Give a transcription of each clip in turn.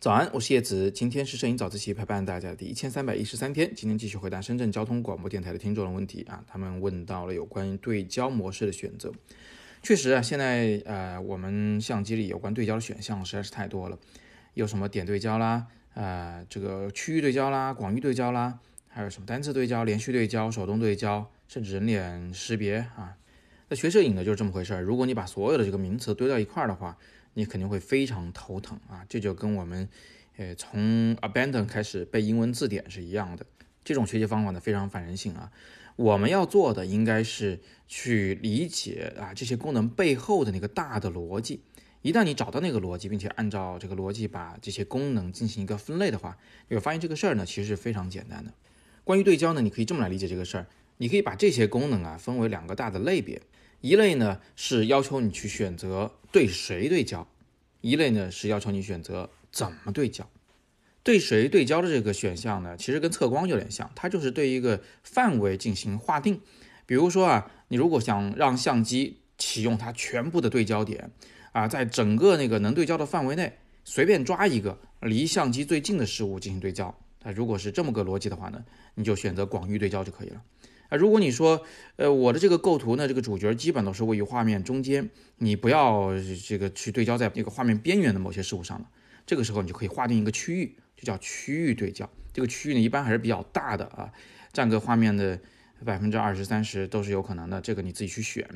早安，我是叶子，今天是摄影早自习陪伴大家的第一千三百一十三天。今天继续回答深圳交通广播电台的听众的问题啊，他们问到了有关于对焦模式的选择。确实啊，现在呃，我们相机里有关对焦的选项实在是太多了，有什么点对焦啦，呃，这个区域对焦啦，广域对焦啦，还有什么单次对焦、连续对焦、手动对焦，甚至人脸识别啊。那学摄影的就是这么回事儿，如果你把所有的这个名词堆到一块儿的话。你肯定会非常头疼啊！这就跟我们，呃，从 abandon 开始背英文字典是一样的。这种学习方法呢，非常反人性啊！我们要做的应该是去理解啊这些功能背后的那个大的逻辑。一旦你找到那个逻辑，并且按照这个逻辑把这些功能进行一个分类的话，你会发现这个事儿呢，其实是非常简单的。关于对焦呢，你可以这么来理解这个事儿：你可以把这些功能啊分为两个大的类别。一类呢是要求你去选择对谁对焦，一类呢是要求你选择怎么对焦。对谁对焦的这个选项呢，其实跟测光有点像，它就是对一个范围进行划定。比如说啊，你如果想让相机启用它全部的对焦点啊，在整个那个能对焦的范围内，随便抓一个离相机最近的事物进行对焦。啊，如果是这么个逻辑的话呢，你就选择广域对焦就可以了。啊，如果你说，呃，我的这个构图呢，这个主角基本都是位于画面中间，你不要这个去对焦在那个画面边缘的某些事物上了，这个时候你就可以划定一个区域，就叫区域对焦。这个区域呢，一般还是比较大的啊，占个画面的百分之二十三十都是有可能的，这个你自己去选。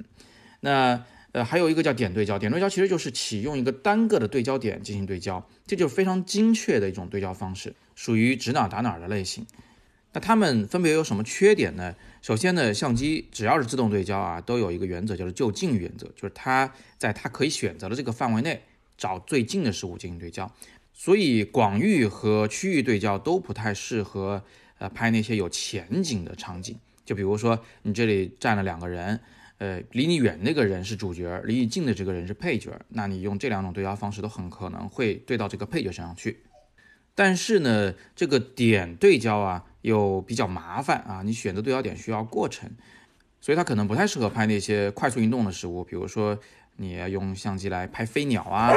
那呃，还有一个叫点对焦，点对焦其实就是启用一个单个的对焦点进行对焦，这就是非常精确的一种对焦方式，属于指哪打哪的类型。那它们分别有什么缺点呢？首先呢，相机只要是自动对焦啊，都有一个原则，叫做就近原则，就是它在它可以选择的这个范围内找最近的事物进行对焦。所以广域和区域对焦都不太适合呃拍那些有前景的场景。就比如说你这里站了两个人，呃，离你远那个人是主角，离你近的这个人是配角，那你用这两种对焦方式都很可能会对到这个配角身上去。但是呢，这个点对焦啊。又比较麻烦啊，你选择对焦点需要过程，所以它可能不太适合拍那些快速运动的食物，比如说你要用相机来拍飞鸟啊，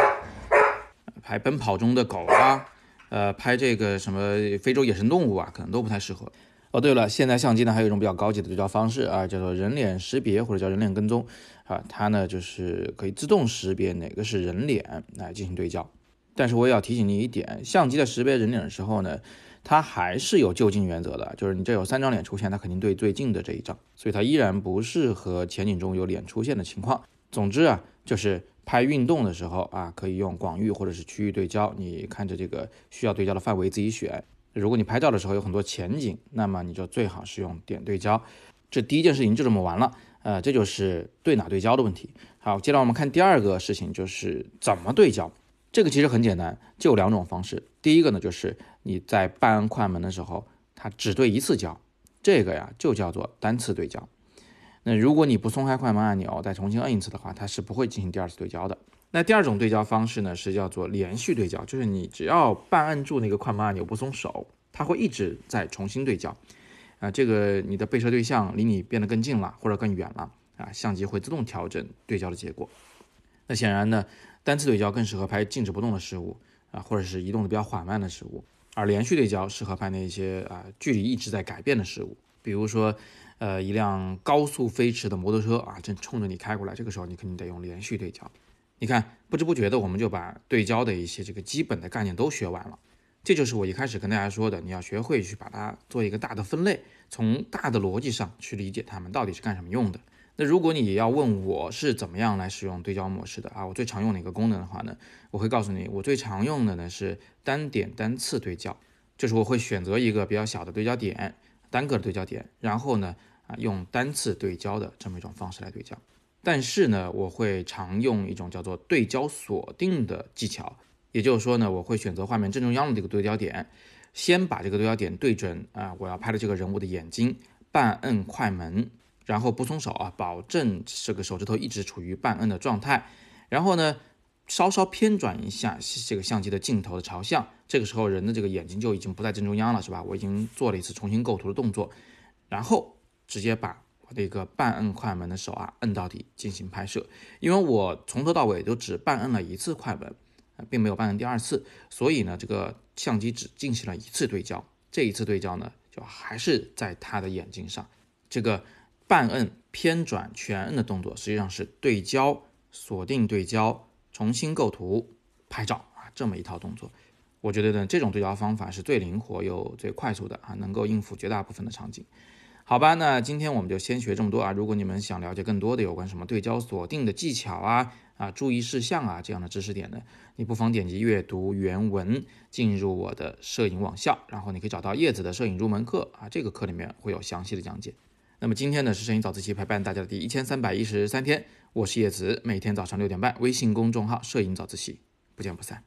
拍奔跑中的狗啊，呃，拍这个什么非洲野生动物啊，可能都不太适合。哦，对了，现在相机呢还有一种比较高级的对焦方式啊，叫做人脸识别或者叫人脸跟踪啊，它呢就是可以自动识别哪个是人脸来进行对焦。但是我也要提醒你一点，相机在识别人脸的时候呢，它还是有就近原则的，就是你这有三张脸出现，它肯定对最近的这一张，所以它依然不适合前景中有脸出现的情况。总之啊，就是拍运动的时候啊，可以用广域或者是区域对焦，你看着这个需要对焦的范围自己选。如果你拍照的时候有很多前景，那么你就最好是用点对焦。这第一件事情就这么完了，呃，这就是对哪对焦的问题。好，接着我们看第二个事情，就是怎么对焦。这个其实很简单，就两种方式。第一个呢，就是你在半按快门的时候，它只对一次焦，这个呀就叫做单次对焦。那如果你不松开快门按钮，再重新摁一次的话，它是不会进行第二次对焦的。那第二种对焦方式呢，是叫做连续对焦，就是你只要半按住那个快门按钮不松手，它会一直在重新对焦。啊，这个你的被摄对象离你变得更近了或者更远了啊，相机会自动调整对焦的结果。那显然呢。单次对焦更适合拍静止不动的事物啊，或者是移动的比较缓慢的事物，而连续对焦适合拍那些啊距离一直在改变的事物，比如说，呃，一辆高速飞驰的摩托车啊正冲着你开过来，这个时候你肯定得用连续对焦。你看，不知不觉的我们就把对焦的一些这个基本的概念都学完了，这就是我一开始跟大家说的，你要学会去把它做一个大的分类，从大的逻辑上去理解它们到底是干什么用的。那如果你要问我是怎么样来使用对焦模式的啊，我最常用的一个功能的话呢，我会告诉你，我最常用的呢是单点单次对焦，就是我会选择一个比较小的对焦点，单个的对焦点，然后呢啊用单次对焦的这么一种方式来对焦。但是呢，我会常用一种叫做对焦锁定的技巧，也就是说呢，我会选择画面正中央的这个对焦点，先把这个对焦点对准啊我要拍的这个人物的眼睛，半摁快门。然后不松手啊，保证这个手指头一直处于半摁的状态。然后呢，稍稍偏转一下这个相机的镜头的朝向，这个时候人的这个眼睛就已经不在正中央了，是吧？我已经做了一次重新构图的动作，然后直接把我的一个半摁快门的手啊摁到底进行拍摄。因为我从头到尾都只半摁了一次快门并没有办第二次，所以呢，这个相机只进行了一次对焦。这一次对焦呢，就还是在他的眼睛上。这个半摁、偏转、全摁的动作，实际上是对焦、锁定对焦、重新构图、拍照啊，这么一套动作。我觉得呢，这种对焦方法是最灵活又最快速的啊，能够应付绝大部分的场景。好吧，那今天我们就先学这么多啊。如果你们想了解更多的有关什么对焦锁定的技巧啊啊注意事项啊这样的知识点呢，你不妨点击阅读原文进入我的摄影网校，然后你可以找到叶子的摄影入门课啊，这个课里面会有详细的讲解。那么今天呢是摄影早自习陪伴大家的第一千三百一十三天，我是叶子，每天早上六点半，微信公众号摄影早自习，不见不散。